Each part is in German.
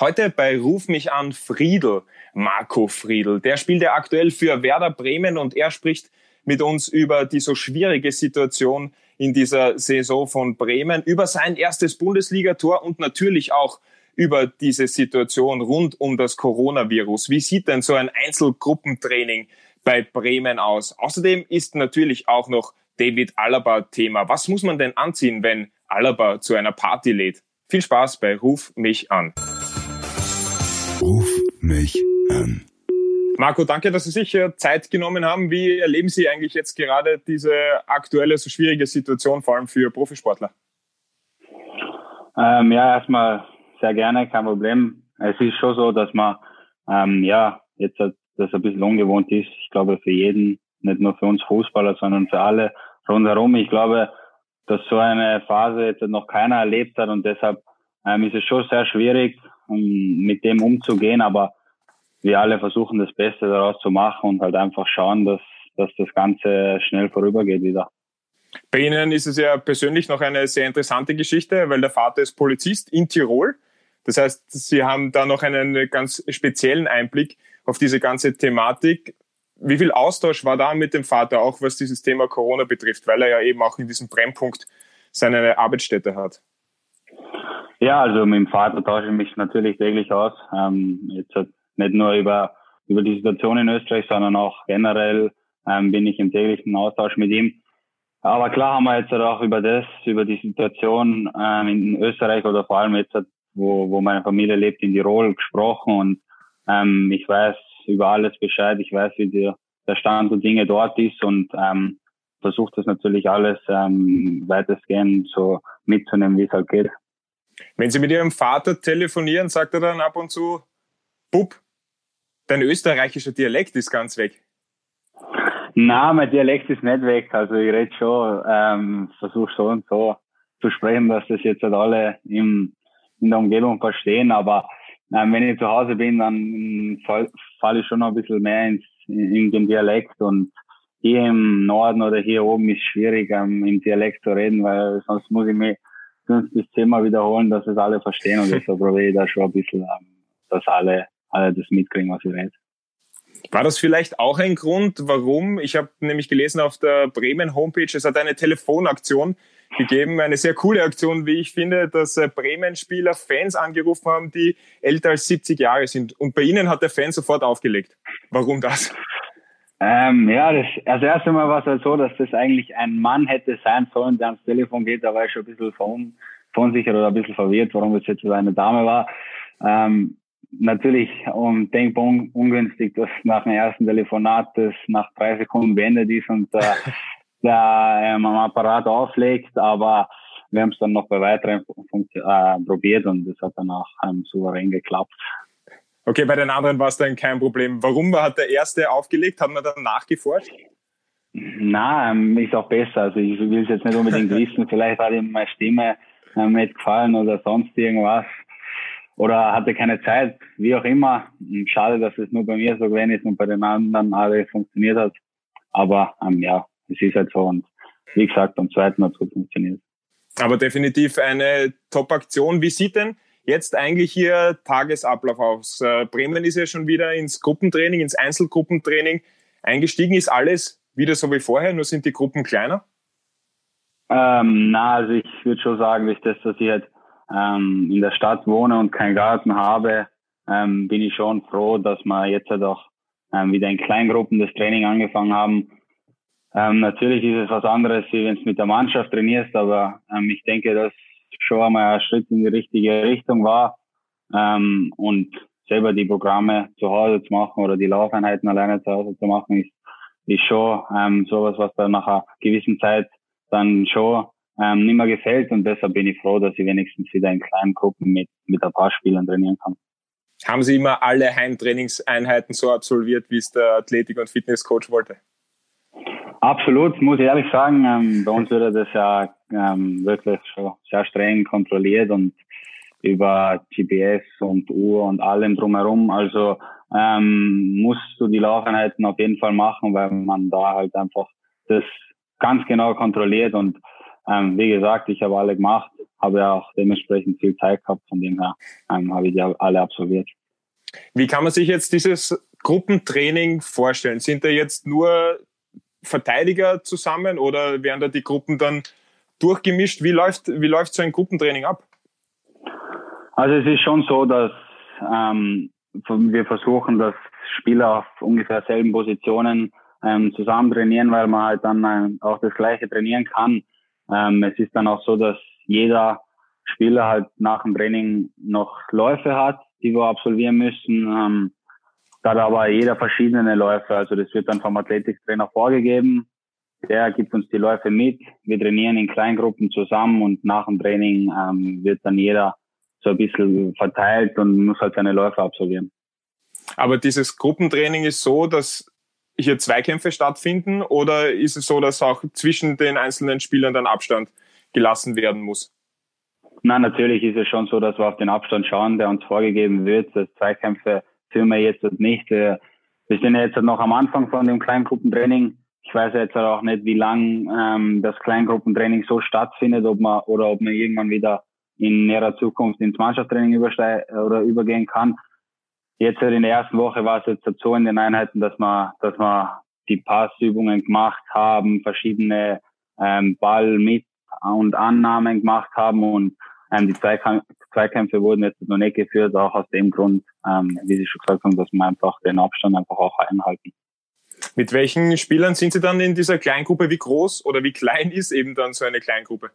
Heute bei Ruf mich an Friedel, Marco Friedel. Der spielt ja aktuell für Werder Bremen und er spricht mit uns über die so schwierige Situation in dieser Saison von Bremen, über sein erstes Bundesligator und natürlich auch über diese Situation rund um das Coronavirus. Wie sieht denn so ein Einzelgruppentraining bei Bremen aus? Außerdem ist natürlich auch noch David Alaba Thema. Was muss man denn anziehen, wenn Alaba zu einer Party lädt? Viel Spaß bei Ruf mich an. Ruf mich an. Marco, danke, dass Sie sich Zeit genommen haben. Wie erleben Sie eigentlich jetzt gerade diese aktuelle, so schwierige Situation, vor allem für Profisportler? Ähm, ja, erstmal sehr gerne, kein Problem. Es ist schon so, dass man ähm, ja jetzt das ein bisschen ungewohnt ist. Ich glaube für jeden, nicht nur für uns Fußballer, sondern für alle rundherum. Ich glaube, dass so eine Phase jetzt noch keiner erlebt hat und deshalb ähm, ist es schon sehr schwierig, um mit dem umzugehen, aber wir alle versuchen das Beste daraus zu machen und halt einfach schauen, dass, dass das Ganze schnell vorübergeht wieder. Bei Ihnen ist es ja persönlich noch eine sehr interessante Geschichte, weil der Vater ist Polizist in Tirol. Das heißt, Sie haben da noch einen ganz speziellen Einblick auf diese ganze Thematik. Wie viel Austausch war da mit dem Vater, auch was dieses Thema Corona betrifft, weil er ja eben auch in diesem Brennpunkt seine Arbeitsstätte hat? Ja, also mit dem Vater tausche ich mich natürlich täglich aus. Ähm, jetzt nicht nur über, über die Situation in Österreich, sondern auch generell ähm, bin ich im täglichen Austausch mit ihm. Aber klar haben wir jetzt auch über das, über die Situation ähm, in Österreich oder vor allem jetzt, wo, wo meine Familie lebt, in Tirol gesprochen und ähm, ich weiß über alles Bescheid. Ich weiß, wie der, der Stand der Dinge dort ist und ähm, versuche das natürlich alles ähm, weitestgehend so mitzunehmen, wie es halt geht. Wenn Sie mit Ihrem Vater telefonieren, sagt er dann ab und zu, Bub, dein österreichischer Dialekt ist ganz weg. Na, mein Dialekt ist nicht weg. Also ich rede schon, ähm, versuche so und so zu sprechen, dass das jetzt halt alle im, in der Umgebung verstehen. Aber ähm, wenn ich zu Hause bin, dann falle fall ich schon noch ein bisschen mehr ins, in, in den Dialekt. Und hier im Norden oder hier oben ist schwierig, ähm, im Dialekt zu reden, weil sonst muss ich mich fünf bis zehnmal wiederholen, dass es alle verstehen. Und deshalb probiere ich da schon ein bisschen, ähm, dass alle alle das mitkriegen, was ich rede. War das vielleicht auch ein Grund, warum? Ich habe nämlich gelesen auf der Bremen Homepage, es hat eine Telefonaktion gegeben, eine sehr coole Aktion, wie ich finde, dass äh, Bremen-Spieler Fans angerufen haben, die älter als 70 Jahre sind. Und bei Ihnen hat der Fan sofort aufgelegt. Warum das? Ähm, ja, das, also erst einmal war es halt so, dass das eigentlich ein Mann hätte sein sollen, der ans Telefon geht. Da war ich schon ein bisschen verunsichert oder ein bisschen verwirrt, warum es jetzt eine Dame war. Ähm, natürlich um denkbar un ungünstig, dass nach dem ersten Telefonat das nach drei Sekunden beendet ist und äh, der ähm, Apparat auflegt, aber wir haben es dann noch bei weiteren äh, probiert und es hat dann auch ähm, souverän geklappt. Okay, bei den anderen war es dann kein Problem. Warum hat der erste aufgelegt? Hat man dann nachgeforscht? Na, ähm, ist auch besser. Also ich will es jetzt nicht unbedingt wissen. Vielleicht hat ihm meine Stimme ähm, nicht gefallen oder sonst irgendwas oder hatte keine Zeit, wie auch immer. Schade, dass es nur bei mir so gewesen ist und bei den anderen alle funktioniert hat. Aber ähm, ja, es ist halt so und wie gesagt, am zweiten hat es gut funktioniert. Aber definitiv eine Top-Aktion. Wie sieht denn jetzt eigentlich Ihr Tagesablauf aus? Äh, Bremen ist ja schon wieder ins Gruppentraining, ins Einzelgruppentraining eingestiegen. Ist alles wieder so wie vorher, nur sind die Gruppen kleiner? Ähm, na, also ich würde schon sagen, durch das, dass ich halt ähm, in der Stadt wohne und keinen Garten habe, ähm, bin ich schon froh, dass wir jetzt halt auch ähm, wieder in Kleingruppen das Training angefangen haben. Ähm, natürlich ist es was anderes, wie wenn es mit der Mannschaft trainierst, aber ähm, ich denke, dass schon einmal ein Schritt in die richtige Richtung war. Ähm, und selber die Programme zu Hause zu machen oder die Laufeinheiten alleine zu Hause zu machen, ist, ist schon ähm, sowas, was dann nach einer gewissen Zeit dann schon ähm, nicht mehr gefällt und deshalb bin ich froh, dass ich wenigstens wieder in kleinen Gruppen mit, mit ein paar Spielern trainieren kann. Haben Sie immer alle Heimtrainingseinheiten so absolviert, wie es der Athletik- und Fitnesscoach wollte? Absolut, muss ich ehrlich sagen. Ähm, bei uns wird das ja ähm, wirklich schon sehr streng kontrolliert und über GPS und Uhr und allem drumherum. Also ähm, musst du die Laufeinheiten auf jeden Fall machen, weil man da halt einfach das ganz genau kontrolliert und ähm, wie gesagt, ich habe alle gemacht. habe ja auch dementsprechend viel Zeit gehabt, von dem her ähm, habe ich die alle absolviert. Wie kann man sich jetzt dieses Gruppentraining vorstellen? Sind da jetzt nur Verteidiger zusammen oder werden da die Gruppen dann durchgemischt? Wie läuft, wie läuft so ein Gruppentraining ab? Also es ist schon so, dass ähm, wir versuchen, dass Spieler auf ungefähr selben Positionen ähm, zusammen trainieren, weil man halt dann äh, auch das Gleiche trainieren kann. Ähm, es ist dann auch so, dass jeder Spieler halt nach dem Training noch Läufe hat, die wir absolvieren müssen. Ähm, da aber jeder verschiedene Läufe. Also das wird dann vom Athletiktrainer vorgegeben. Der gibt uns die Läufe mit. Wir trainieren in Kleingruppen zusammen und nach dem Training ähm, wird dann jeder so ein bisschen verteilt und muss halt seine Läufe absolvieren. Aber dieses Gruppentraining ist so, dass hier Zweikämpfe stattfinden oder ist es so, dass auch zwischen den einzelnen Spielern dann Abstand gelassen werden muss? Nein, natürlich ist es schon so, dass wir auf den Abstand schauen, der uns vorgegeben wird. Das Zweikämpfe führen wir jetzt nicht. Wir sind jetzt noch am Anfang von dem Kleingruppentraining. Ich weiß jetzt auch nicht, wie lang ähm, das Kleingruppentraining so stattfindet, ob man oder ob man irgendwann wieder in näherer Zukunft ins Mannschaftstraining oder übergehen kann. Jetzt in der ersten Woche war es jetzt so in den Einheiten, dass wir, dass wir die Passübungen gemacht haben, verschiedene ähm, Ball mit und Annahmen gemacht haben und ähm, die Zweikämpfe wurden jetzt noch nicht geführt, auch aus dem Grund, ähm, wie Sie schon gesagt haben, dass wir einfach den Abstand einfach auch einhalten. Mit welchen Spielern sind Sie dann in dieser Kleingruppe? Wie groß oder wie klein ist eben dann so eine Kleingruppe?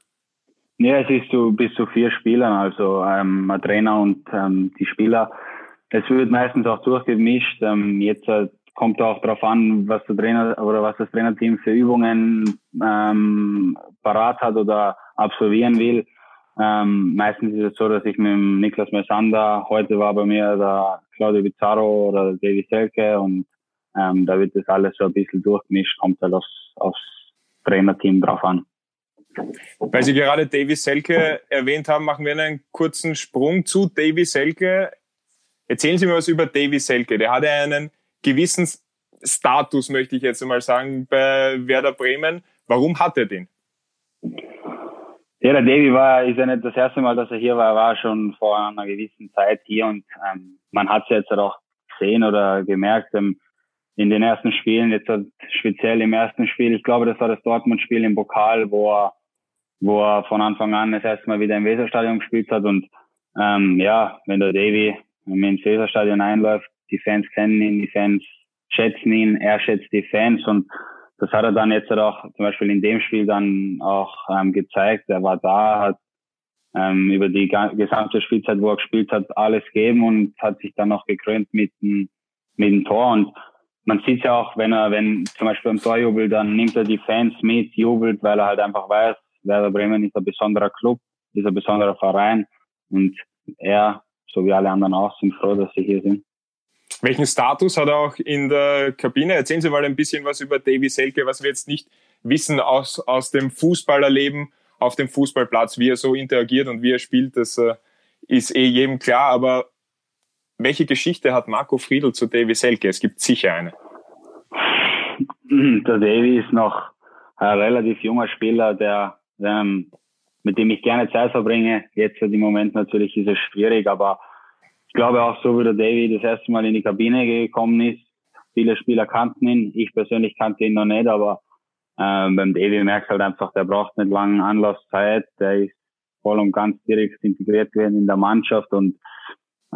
Ja, es ist so bis zu vier Spielern, also ähm, ein Trainer und ähm, die Spieler. Es wird meistens auch durchgemischt. Ähm, jetzt äh, kommt auch darauf an, was der Trainer oder was das Trainerteam für Übungen ähm, parat hat oder absolvieren will. Ähm, meistens ist es so, dass ich mit dem Niklas Messander, heute war bei mir der Claudio Bizarro oder Davy Selke und ähm, da wird das alles so ein bisschen durchgemischt, kommt halt aufs, aufs Trainerteam drauf an. Weil Sie gerade Davy Selke erwähnt haben, machen wir einen kurzen Sprung zu Davy Selke. Erzählen Sie mir was über Davy Selke. Der hatte einen gewissen Status, möchte ich jetzt einmal sagen, bei Werder Bremen. Warum hat er den? Ja, der Davy war, ist ja nicht das erste Mal, dass er hier war, er war schon vor einer gewissen Zeit hier und ähm, man hat es jetzt auch gesehen oder gemerkt ähm, in den ersten Spielen, jetzt speziell im ersten Spiel, ich glaube, das war das Dortmund-Spiel im Pokal, wo er, wo er von Anfang an das erste Mal wieder im Weserstadion gespielt hat und ähm, ja, wenn der Davy ins Weserstadion einläuft, die Fans kennen ihn, die Fans schätzen ihn, er schätzt die Fans und das hat er dann jetzt auch zum Beispiel in dem Spiel dann auch ähm, gezeigt. Er war da, hat ähm, über die gesamte Spielzeit, wo er gespielt hat, alles gegeben und hat sich dann noch gekrönt mit dem, mit dem Tor. Und man sieht ja auch, wenn er, wenn zum Beispiel beim Torjubel, dann nimmt er die Fans mit, jubelt, weil er halt einfach weiß, Werder Bremen ist ein besonderer Club, ist ein besonderer Verein und er, so wie alle anderen auch, sind froh, dass sie hier sind. Welchen Status hat er auch in der Kabine? Erzählen Sie mal ein bisschen was über Davy Selke, was wir jetzt nicht wissen aus, aus dem Fußballerleben auf dem Fußballplatz, wie er so interagiert und wie er spielt, das äh, ist eh jedem klar. Aber welche Geschichte hat Marco Friedl zu Davy Selke? Es gibt sicher eine. Der Davy ist noch ein relativ junger Spieler, der, ähm, mit dem ich gerne Zeit verbringe. Jetzt im Moment natürlich ist es schwierig, aber glaube auch so, wie der Davy das erste Mal in die Kabine gekommen ist. Viele Spieler kannten ihn. Ich persönlich kannte ihn noch nicht, aber ähm, beim Davy merkst halt einfach, der braucht nicht lange Anlaufzeit. Der ist voll und ganz direkt integriert werden in der Mannschaft und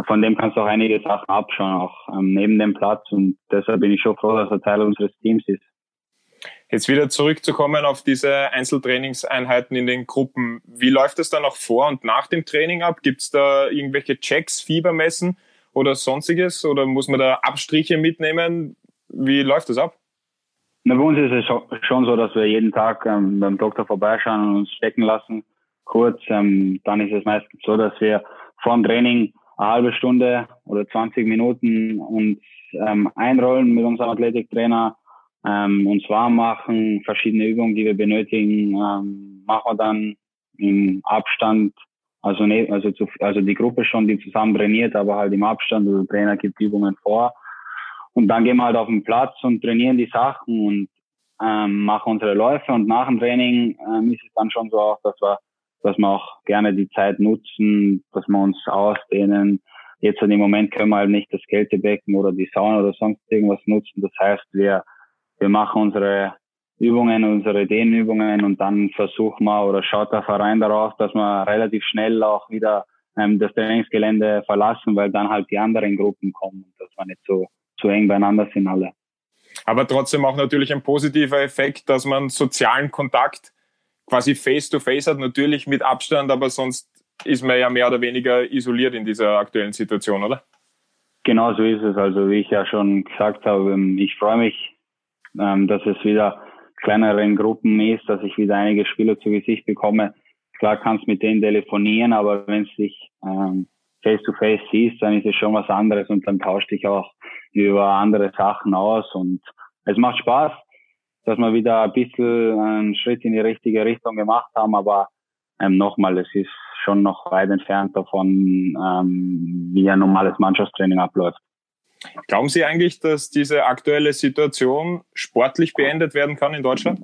von dem kannst du auch einige Sachen abschauen, auch ähm, neben dem Platz. Und deshalb bin ich schon froh, dass er Teil unseres Teams ist. Jetzt wieder zurückzukommen auf diese Einzeltrainingseinheiten in den Gruppen. Wie läuft das dann auch vor und nach dem Training ab? Gibt es da irgendwelche Checks, Fiebermessen oder sonstiges? Oder muss man da Abstriche mitnehmen? Wie läuft das ab? Na, bei uns ist es schon so, dass wir jeden Tag ähm, beim Doktor vorbeischauen und uns stecken lassen. Kurz, ähm, dann ist es meistens so, dass wir vor dem Training eine halbe Stunde oder 20 Minuten uns ähm, einrollen mit unserem Athletiktrainer, ähm, uns warm machen, verschiedene Übungen, die wir benötigen, ähm, machen wir dann im Abstand, also, ne, also, zu, also die Gruppe schon, die zusammen trainiert, aber halt im Abstand, also der Trainer gibt Übungen vor. Und dann gehen wir halt auf den Platz und trainieren die Sachen und ähm, machen unsere Läufe und nach dem Training ähm, ist es dann schon so auch, dass wir dass wir auch gerne die Zeit nutzen, dass wir uns ausdehnen. Jetzt in dem Moment können wir halt nicht das Kältebecken oder die Sauna oder sonst irgendwas nutzen. Das heißt, wir, wir machen unsere Übungen, unsere Dehnübungen und dann versuchen wir oder schaut der Verein darauf, dass wir relativ schnell auch wieder ähm, das Trainingsgelände verlassen, weil dann halt die anderen Gruppen kommen und dass wir nicht so, so eng beieinander sind alle. Aber trotzdem auch natürlich ein positiver Effekt, dass man sozialen Kontakt quasi face-to-face -face hat, natürlich mit Abstand, aber sonst ist man ja mehr oder weniger isoliert in dieser aktuellen Situation, oder? Genau so ist es. Also wie ich ja schon gesagt habe, ähm, ich freue mich, ähm, dass es wieder kleineren Gruppen ist, dass ich wieder einige Spieler zu Gesicht bekomme. Klar kannst mit denen telefonieren, aber wenn es dich ähm, face to face siehst, dann ist es schon was anderes und dann tauscht dich auch über andere Sachen aus und es macht Spaß, dass wir wieder ein bisschen einen Schritt in die richtige Richtung gemacht haben, aber ähm, nochmal, es ist schon noch weit entfernt davon, ähm, wie ein normales Mannschaftstraining abläuft. Glauben Sie eigentlich, dass diese aktuelle Situation sportlich beendet werden kann in Deutschland?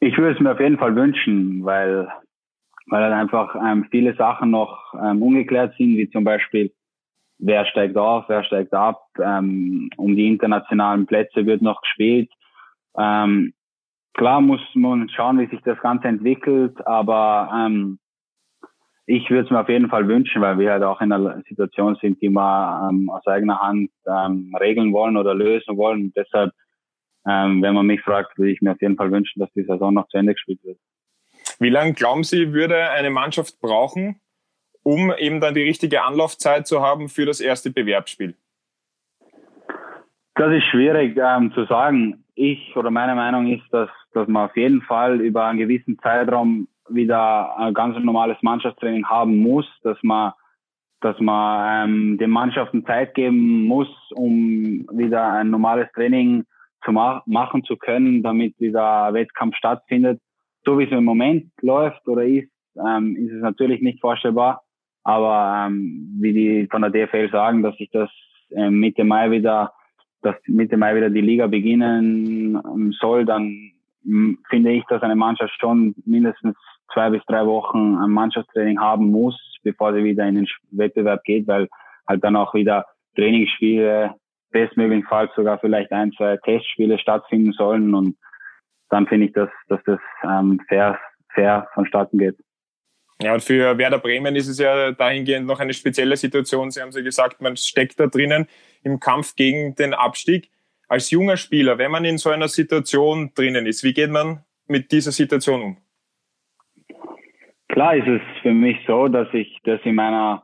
Ich würde es mir auf jeden Fall wünschen, weil, weil halt einfach ähm, viele Sachen noch ähm, ungeklärt sind, wie zum Beispiel, wer steigt auf, wer steigt ab, ähm, um die internationalen Plätze wird noch gespielt. Ähm, klar muss man schauen, wie sich das Ganze entwickelt, aber ähm, ich würde es mir auf jeden Fall wünschen, weil wir halt auch in einer Situation sind, die wir ähm, aus eigener Hand ähm, regeln wollen oder lösen wollen. Und deshalb ähm, wenn man mich fragt, würde ich mir auf jeden Fall wünschen, dass die Saison noch zu Ende gespielt wird. Wie lange glauben Sie, würde eine Mannschaft brauchen, um eben dann die richtige Anlaufzeit zu haben für das erste Bewerbsspiel? Das ist schwierig ähm, zu sagen. Ich oder meine Meinung ist, dass, dass man auf jeden Fall über einen gewissen Zeitraum wieder ein ganz normales Mannschaftstraining haben muss, dass man dass man ähm, den Mannschaften Zeit geben muss, um wieder ein normales Training zu ma machen zu können, damit dieser Wettkampf stattfindet. So wie es im Moment läuft oder ist, ähm, ist es natürlich nicht vorstellbar. Aber ähm, wie die von der DFL sagen, dass sich das ähm, Mitte Mai wieder, dass Mitte Mai wieder die Liga beginnen ähm, soll, dann ähm, finde ich, dass eine Mannschaft schon mindestens zwei bis drei Wochen ein Mannschaftstraining haben muss, bevor sie wieder in den Wettbewerb geht, weil halt dann auch wieder Trainingsspiele bestmöglichstenfalls sogar vielleicht ein, zwei Testspiele stattfinden sollen und dann finde ich, dass, dass das ähm, fair, fair vonstatten geht. Ja, und für Werder Bremen ist es ja dahingehend noch eine spezielle Situation. Sie haben ja gesagt, man steckt da drinnen im Kampf gegen den Abstieg. Als junger Spieler, wenn man in so einer Situation drinnen ist, wie geht man mit dieser Situation um? Klar ist es für mich so, dass ich das in meiner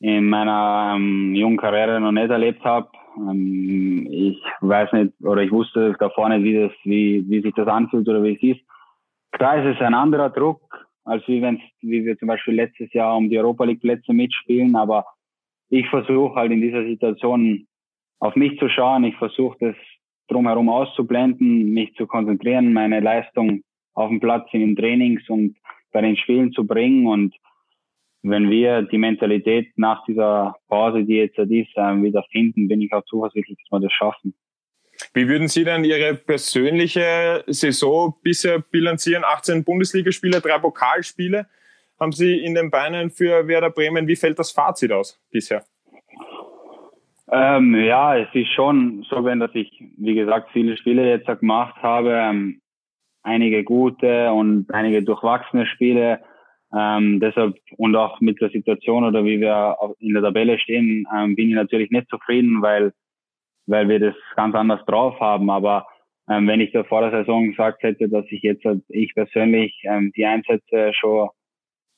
in meiner ähm, jungen Karriere noch nicht erlebt habe. Ähm, ich weiß nicht oder ich wusste davor nicht, wie das, wie, wie sich das anfühlt oder wie es ist. Klar ist es ein anderer Druck, als wie wenn wie wir zum Beispiel letztes Jahr um die Europa League Plätze mitspielen, aber ich versuche halt in dieser Situation auf mich zu schauen. Ich versuche das drumherum auszublenden, mich zu konzentrieren, meine Leistung auf dem Platz in den Trainings und bei den Spielen zu bringen und wenn wir die Mentalität nach dieser Pause, die jetzt ist, ähm, wieder finden, bin ich auch zuversichtlich, dass wir das schaffen. Wie würden Sie denn Ihre persönliche Saison bisher bilanzieren? 18 Bundesligaspiele, drei Pokalspiele haben Sie in den Beinen für Werder Bremen. Wie fällt das Fazit aus bisher? Ähm, ja, es ist schon so, wenn dass ich, wie gesagt, viele Spiele jetzt gemacht habe, ähm, einige gute und einige durchwachsene Spiele. Ähm, deshalb und auch mit der Situation oder wie wir in der Tabelle stehen, ähm, bin ich natürlich nicht zufrieden, weil weil wir das ganz anders drauf haben. Aber ähm, wenn ich da vor der Saison gesagt hätte, dass ich jetzt ich persönlich ähm, die Einsätze schon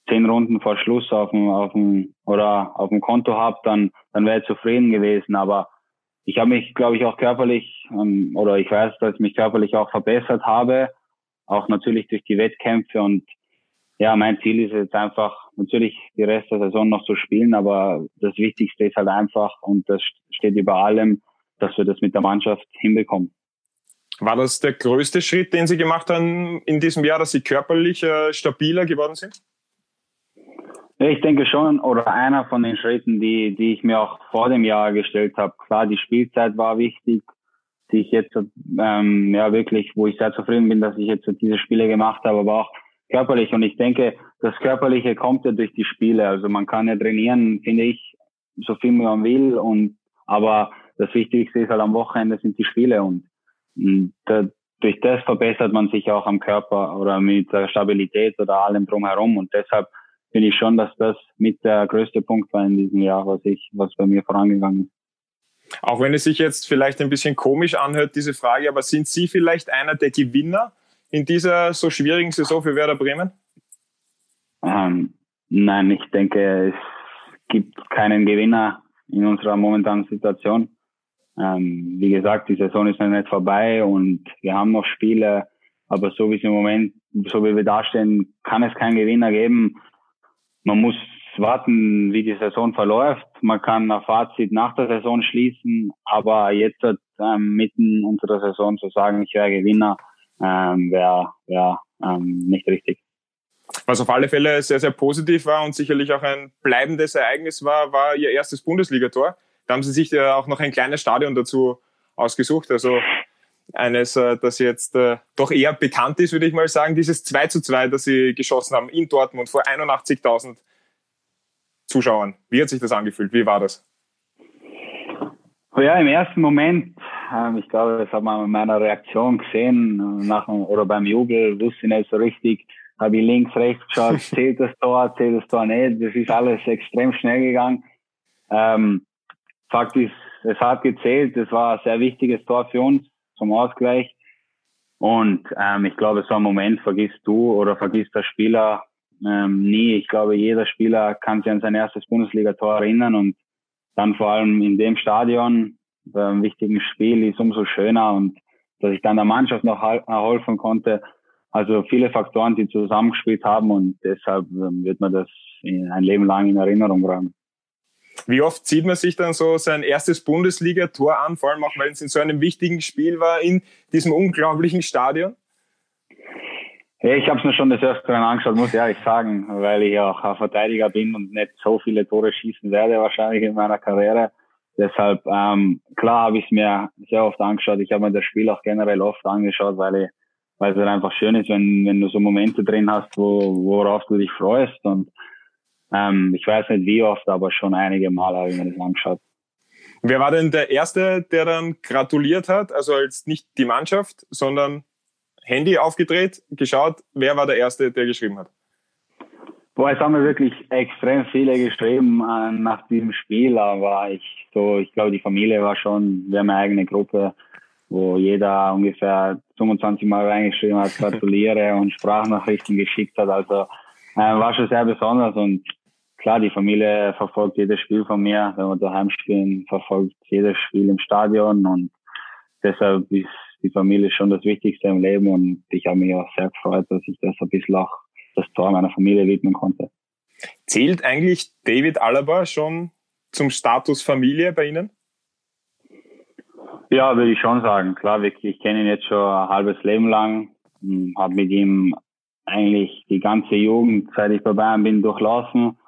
zehn Runden vor Schluss auf dem auf dem oder auf dem Konto habe, dann dann wäre ich zufrieden gewesen. Aber ich habe mich, glaube ich, auch körperlich ähm, oder ich weiß, dass ich mich körperlich auch verbessert habe, auch natürlich durch die Wettkämpfe und ja, mein Ziel ist jetzt einfach, natürlich die Rest der Saison noch zu spielen, aber das Wichtigste ist halt einfach, und das steht über allem, dass wir das mit der Mannschaft hinbekommen. War das der größte Schritt, den Sie gemacht haben in diesem Jahr, dass Sie körperlich äh, stabiler geworden sind? Ich denke schon, oder einer von den Schritten, die, die ich mir auch vor dem Jahr gestellt habe. Klar, die Spielzeit war wichtig, die ich jetzt ähm, ja wirklich, wo ich sehr zufrieden bin, dass ich jetzt diese Spiele gemacht habe, aber auch körperlich. Und ich denke, das Körperliche kommt ja durch die Spiele. Also man kann ja trainieren, finde ich, so viel man will. Und aber das Wichtigste ist halt am Wochenende sind die Spiele und, und da, durch das verbessert man sich auch am Körper oder mit der Stabilität oder allem drumherum. Und deshalb finde ich schon, dass das mit der größte Punkt war in diesem Jahr, was ich, was bei mir vorangegangen ist. Auch wenn es sich jetzt vielleicht ein bisschen komisch anhört, diese Frage, aber sind Sie vielleicht einer der Gewinner in dieser so schwierigen Saison für Werder Bremen? Ähm, nein, ich denke, es gibt keinen Gewinner in unserer momentanen Situation. Ähm, wie gesagt, die Saison ist noch nicht vorbei und wir haben noch Spiele, aber so wie es im Moment, so wie wir dastehen, kann es keinen Gewinner geben. Man muss warten, wie die Saison verläuft. Man kann ein Fazit nach der Saison schließen, aber jetzt ähm, mitten unter der Saison zu sagen, ich wäre Gewinner, ähm, wäre wär, ähm, nicht richtig. Was auf alle Fälle sehr, sehr positiv war und sicherlich auch ein bleibendes Ereignis war, war Ihr erstes Bundesligator. Da haben Sie sich ja auch noch ein kleines Stadion dazu ausgesucht. Also eines, äh, das jetzt äh, doch eher bekannt ist, würde ich mal sagen, dieses 2 zu 2, das Sie geschossen haben in Dortmund vor 81.000 Zuschauern. Wie hat sich das angefühlt? Wie war das? Ja, im ersten Moment, ähm, ich glaube, das hat man in meiner Reaktion gesehen, nach, oder beim Jubel, wusste ich nicht so richtig, habe ich links, rechts geschaut, zählt das Tor, zählt das Tor nicht. Das ist alles extrem schnell gegangen. Ähm, Fakt ist, es hat gezählt. Es war ein sehr wichtiges Tor für uns zum Ausgleich. Und ähm, ich glaube, so einen Moment vergisst du oder vergisst der Spieler ähm, nie. Ich glaube, jeder Spieler kann sich an sein erstes Bundesligator erinnern und dann vor allem in dem Stadion beim wichtigen Spiel ist umso schöner und dass ich dann der Mannschaft noch erholfen konnte, also viele Faktoren, die zusammengespielt haben und deshalb ähm, wird man das ein Leben lang in Erinnerung bleiben. Wie oft sieht man sich dann so sein erstes Bundesliga-Tor an, vor allem auch, weil es in so einem wichtigen Spiel war, in diesem unglaublichen Stadion? Ich habe es mir schon des Öfteren angeschaut, muss ich ehrlich sagen, weil ich auch ein Verteidiger bin und nicht so viele Tore schießen werde wahrscheinlich in meiner Karriere. Deshalb, ähm, klar habe ich es mir sehr oft angeschaut. Ich habe mir das Spiel auch generell oft angeschaut, weil ich weil es halt einfach schön ist, wenn, wenn du so Momente drin hast, wo, worauf du dich freust. Und ähm, ich weiß nicht wie oft, aber schon einige Mal habe ich mir das angeschaut. Wer war denn der Erste, der dann gratuliert hat? Also als nicht die Mannschaft, sondern Handy aufgedreht, geschaut, wer war der Erste, der geschrieben hat? Boah, es haben mir wirklich extrem viele geschrieben äh, nach diesem Spiel, aber ich so, ich glaube, die Familie war schon, wir haben eine eigene Gruppe, wo jeder ungefähr 25 Mal reingeschrieben hat, gratuliere und Sprachnachrichten geschickt hat. Also äh, war schon sehr besonders und klar, die Familie verfolgt jedes Spiel von mir. Wenn wir daheim spielen, verfolgt jedes Spiel im Stadion und deshalb ist die Familie schon das Wichtigste im Leben und ich habe mich auch sehr gefreut, dass ich das ein bisschen auch das Tor meiner Familie widmen konnte. Zählt eigentlich David Alaba schon zum Status Familie bei Ihnen? Ja, würde ich schon sagen. Klar, wirklich. Ich kenne ihn jetzt schon ein halbes Leben lang, hm, habe mit ihm eigentlich die ganze Jugend, seit ich bei Bayern bin, durchlaufen.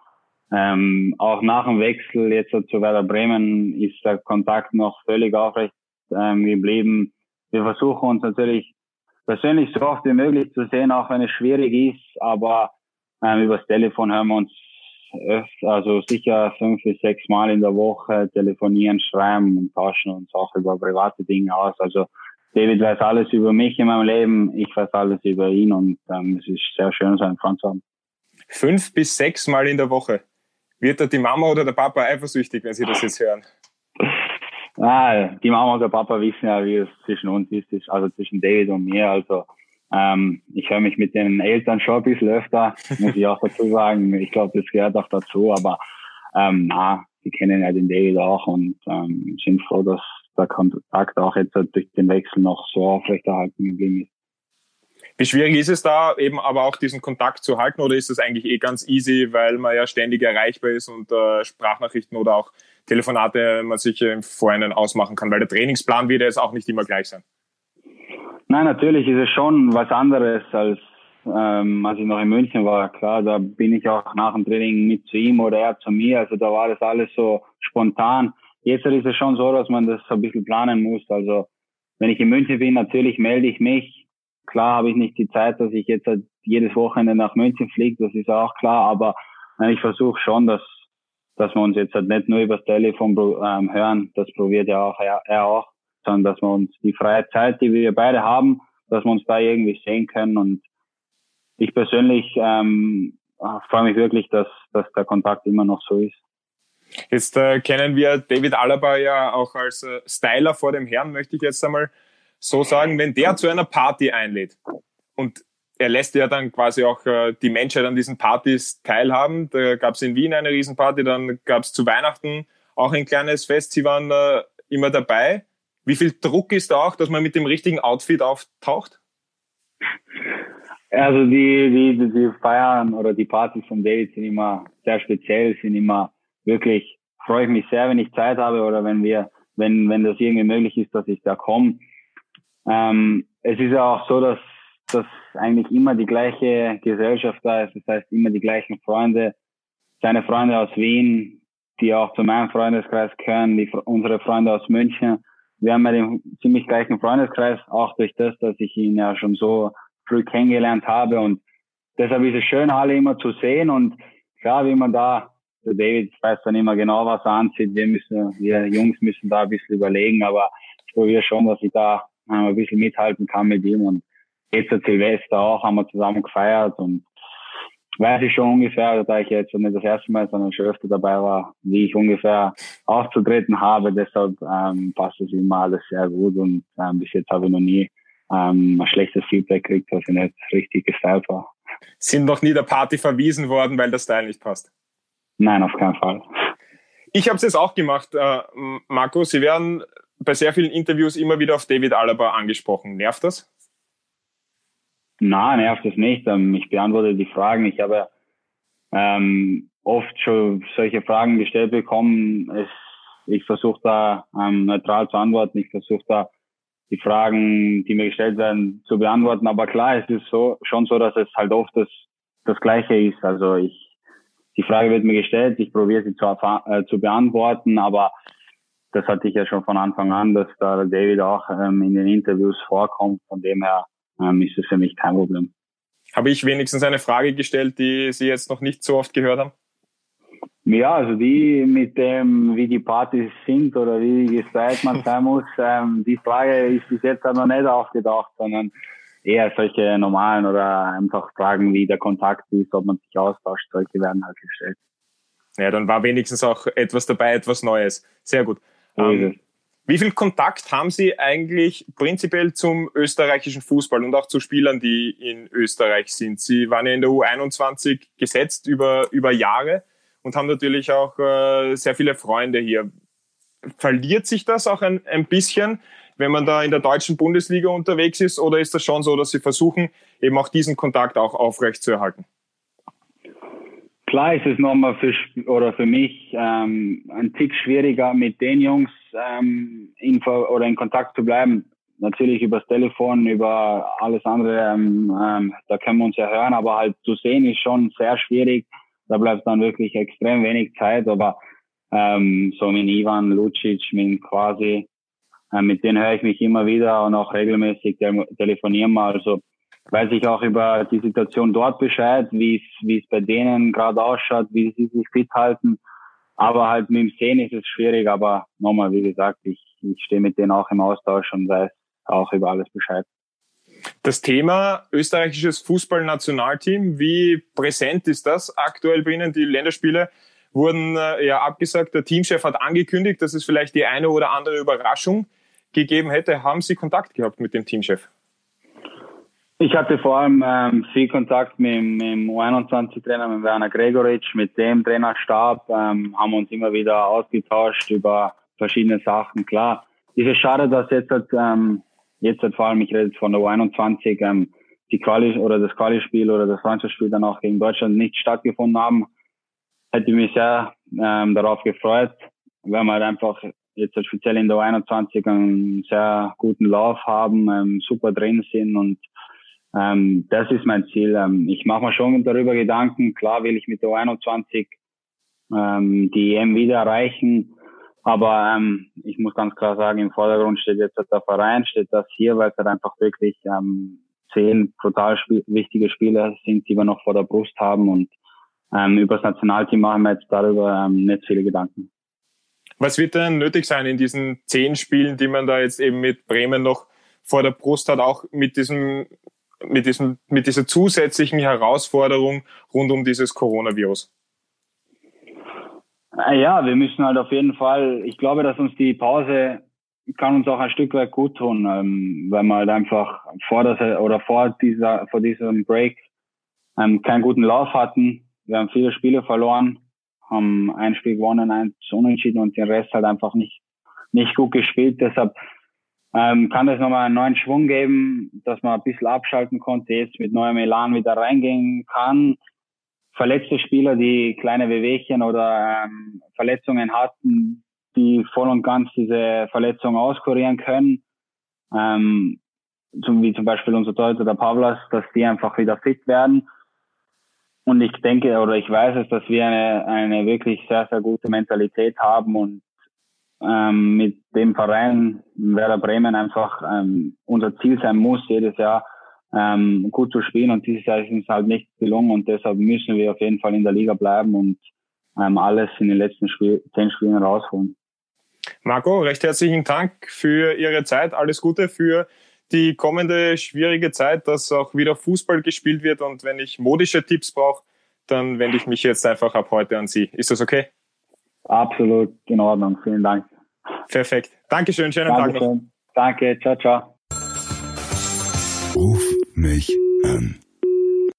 Ähm, auch nach dem Wechsel jetzt zu Werder Bremen ist der Kontakt noch völlig aufrecht ähm, geblieben. Wir versuchen uns natürlich persönlich so oft wie möglich zu sehen, auch wenn es schwierig ist, aber ähm, übers Telefon hören wir uns öfter, also sicher fünf bis sechs Mal in der Woche telefonieren, schreiben und tauschen uns auch über private Dinge aus. Also David weiß alles über mich in meinem Leben, ich weiß alles über ihn und ähm, es ist sehr schön, so einen Freund zu haben. Fünf bis sechs Mal in der Woche. Wird da die Mama oder der Papa eifersüchtig, wenn sie das jetzt hören? Ah, die Mama und der Papa wissen ja, wie es zwischen uns ist, also zwischen David und mir. Also ähm, ich höre mich mit den Eltern schon ein bisschen öfter, muss ich auch dazu sagen. Ich glaube, das gehört auch dazu, aber ähm, na, die kennen ja den David auch und ähm, sind froh, dass der Kontakt auch jetzt durch den Wechsel noch so aufrechterhalten geblieben ist. Wie schwierig ist es da eben aber auch diesen Kontakt zu halten oder ist es eigentlich eh ganz easy, weil man ja ständig erreichbar ist und äh, Sprachnachrichten oder auch Telefonate man sich im Vorhinein ausmachen kann, weil der Trainingsplan wird jetzt auch nicht immer gleich sein. Nein, natürlich ist es schon was anderes als ähm, als ich noch in München war. Klar, da bin ich auch nach dem Training mit zu ihm oder er zu mir. Also da war das alles so spontan. Jetzt ist es schon so, dass man das ein bisschen planen muss. Also wenn ich in München bin, natürlich melde ich mich. Klar habe ich nicht die Zeit, dass ich jetzt jedes Wochenende nach München fliegt, das ist auch klar, aber äh, ich versuche schon, dass dass wir uns jetzt halt nicht nur über das Telefon ähm, hören, das probiert ja auch er, er auch, sondern dass wir uns die freie Zeit, die wir beide haben, dass wir uns da irgendwie sehen können. Und ich persönlich ähm, freue mich wirklich, dass, dass der Kontakt immer noch so ist. Jetzt äh, kennen wir David Alaba ja auch als äh, Styler vor dem Herrn, möchte ich jetzt einmal so sagen. Wenn der zu einer Party einlädt und er lässt ja dann quasi auch äh, die Menschheit an diesen Partys teilhaben. Da gab es in Wien eine Riesenparty, dann gab es zu Weihnachten auch ein kleines Fest. Sie waren äh, immer dabei. Wie viel Druck ist da auch, dass man mit dem richtigen Outfit auftaucht? Also die, die, die Feiern oder die Partys von David sind immer sehr speziell, sind immer wirklich, freue ich mich sehr, wenn ich Zeit habe oder wenn wir, wenn, wenn das irgendwie möglich ist, dass ich da komme. Ähm, es ist ja auch so, dass dass eigentlich immer die gleiche Gesellschaft da ist, das heißt immer die gleichen Freunde, seine Freunde aus Wien, die auch zu meinem Freundeskreis gehören, die, unsere Freunde aus München. Wir haben ja den ziemlich gleichen Freundeskreis, auch durch das, dass ich ihn ja schon so früh kennengelernt habe. Und deshalb ist es schön, alle immer zu sehen. Und klar, wie man da, der David weiß dann immer genau, was er anzieht, wir müssen, wir Jungs müssen da ein bisschen überlegen, aber ich probiere schon, dass ich da ein bisschen mithalten kann mit ihm und jetzt zu Silvester auch, haben wir zusammen gefeiert und weiß ich schon ungefähr, da ich jetzt nicht das erste Mal, sondern schon öfter dabei war, wie ich ungefähr aufzutreten habe. Deshalb ähm, passt es immer alles sehr gut und ähm, bis jetzt habe ich noch nie ähm, ein schlechtes Feedback gekriegt, dass ich nicht richtig gestylt war. Sind noch nie der Party verwiesen worden, weil der Style nicht passt? Nein, auf keinen Fall. Ich habe es jetzt auch gemacht, äh, Marco. Sie werden bei sehr vielen Interviews immer wieder auf David Alaba angesprochen. Nervt das? Nein, nervt es nicht. Ähm, ich beantworte die Fragen. Ich habe ähm, oft schon solche Fragen gestellt bekommen. Es, ich versuche da ähm, neutral zu antworten. Ich versuche da die Fragen, die mir gestellt werden, zu beantworten. Aber klar, es ist so schon so, dass es halt oft das, das Gleiche ist. Also ich, die Frage wird mir gestellt, ich probiere sie zu, äh, zu beantworten, aber das hatte ich ja schon von Anfang an, dass da David auch ähm, in den Interviews vorkommt. Von dem her ähm, ist es für mich kein Problem. Habe ich wenigstens eine Frage gestellt, die Sie jetzt noch nicht so oft gehört haben? Ja, also die mit dem, wie die Partys sind oder wie gestylt man sein muss, ähm, die Frage ist bis jetzt noch nicht aufgedacht, sondern eher solche normalen oder einfach Fragen, wie der Kontakt ist, ob man sich austauscht, solche werden halt gestellt. Ja, dann war wenigstens auch etwas dabei, etwas Neues. Sehr gut. Ähm, wie viel Kontakt haben Sie eigentlich prinzipiell zum österreichischen Fußball und auch zu Spielern, die in Österreich sind? Sie waren ja in der U21 gesetzt über, über Jahre und haben natürlich auch äh, sehr viele Freunde hier. Verliert sich das auch ein, ein bisschen, wenn man da in der deutschen Bundesliga unterwegs ist, oder ist das schon so, dass Sie versuchen, eben auch diesen Kontakt auch aufrechtzuerhalten? Klar ist es nochmal für, oder für mich ähm, ein Tick schwieriger, mit den Jungs ähm, in, oder in Kontakt zu bleiben. Natürlich übers Telefon, über alles andere, ähm, ähm, da können wir uns ja hören, aber halt zu sehen ist schon sehr schwierig. Da bleibt dann wirklich extrem wenig Zeit, aber ähm, so mit Ivan Lucic, mit quasi, äh, mit denen höre ich mich immer wieder und auch regelmäßig telefonieren wir. Also weiß ich auch über die Situation dort Bescheid, wie es, bei denen gerade ausschaut, wie sie sich fit halten. Aber halt mit dem Sehen ist es schwierig, aber nochmal, wie gesagt, ich, ich stehe mit denen auch im Austausch und weiß auch über alles Bescheid. Das Thema österreichisches Fußballnationalteam, wie präsent ist das aktuell bei Ihnen? Die Länderspiele wurden äh, ja abgesagt. Der Teamchef hat angekündigt, dass es vielleicht die eine oder andere Überraschung gegeben hätte. Haben Sie Kontakt gehabt mit dem Teamchef? Ich hatte vor allem ähm, viel Kontakt mit, mit dem U21-Trainer, mit Werner Gregoritsch, mit dem Trainerstab, ähm, haben uns immer wieder ausgetauscht über verschiedene Sachen. Klar, ist es schade, dass jetzt, halt, ähm, jetzt halt vor allem, ich rede jetzt von der U21, ähm, die Quali oder das Quali-Spiel oder das Freundschaftsspiel dann auch gegen Deutschland nicht stattgefunden haben. Hätte mich sehr ähm, darauf gefreut, weil wir halt einfach jetzt halt speziell in der U21 einen sehr guten Lauf haben, ähm, super drin sind und ähm, das ist mein Ziel. Ähm, ich mache mir schon darüber Gedanken. Klar will ich mit der 21 ähm, die EM wieder erreichen. Aber ähm, ich muss ganz klar sagen, im Vordergrund steht jetzt der Verein, steht das hier, weil es halt einfach wirklich ähm, zehn brutal sp wichtige Spieler sind, die wir noch vor der Brust haben und ähm, über das Nationalteam machen wir jetzt darüber ähm, nicht viele Gedanken. Was wird denn nötig sein in diesen zehn Spielen, die man da jetzt eben mit Bremen noch vor der Brust hat, auch mit diesem, mit diesem, mit dieser zusätzlichen Herausforderung rund um dieses Coronavirus? Äh, ja, wir müssen halt auf jeden Fall, ich glaube, dass uns die Pause kann uns auch ein Stück weit gut tun, ähm, weil wir halt einfach vor das oder vor dieser vor diesem Break ähm, keinen guten Lauf hatten. Wir haben viele Spiele verloren, haben ein Spiel gewonnen, eins unentschieden und den Rest halt einfach nicht nicht gut gespielt. Deshalb ähm, kann das nochmal einen neuen Schwung geben, dass man ein bisschen abschalten konnte, jetzt mit neuem Elan wieder reingehen kann. Verletzte Spieler, die kleine Wehwehchen oder ähm, Verletzungen hatten, die voll und ganz diese Verletzung auskurieren können. Ähm, zum, wie zum Beispiel unser Torhüter, der Pavlas, dass die einfach wieder fit werden. Und ich denke oder ich weiß es, dass wir eine, eine wirklich sehr, sehr gute Mentalität haben und ähm, mit dem Verein Werder Bremen einfach ähm, unser Ziel sein muss, jedes Jahr ähm, gut zu spielen. Und dieses Jahr ist uns halt nicht gelungen und deshalb müssen wir auf jeden Fall in der Liga bleiben und ähm, alles in den letzten Spiel, zehn Spielen rausholen. Marco, recht herzlichen Dank für Ihre Zeit. Alles Gute für die kommende schwierige Zeit, dass auch wieder Fußball gespielt wird. Und wenn ich modische Tipps brauche, dann wende ich mich jetzt einfach ab heute an Sie. Ist das okay? Absolut in Ordnung. Vielen Dank. Perfekt. Dankeschön. Schönen Dankeschön. Tag noch. Danke. Ciao, ciao. Ruf mich an.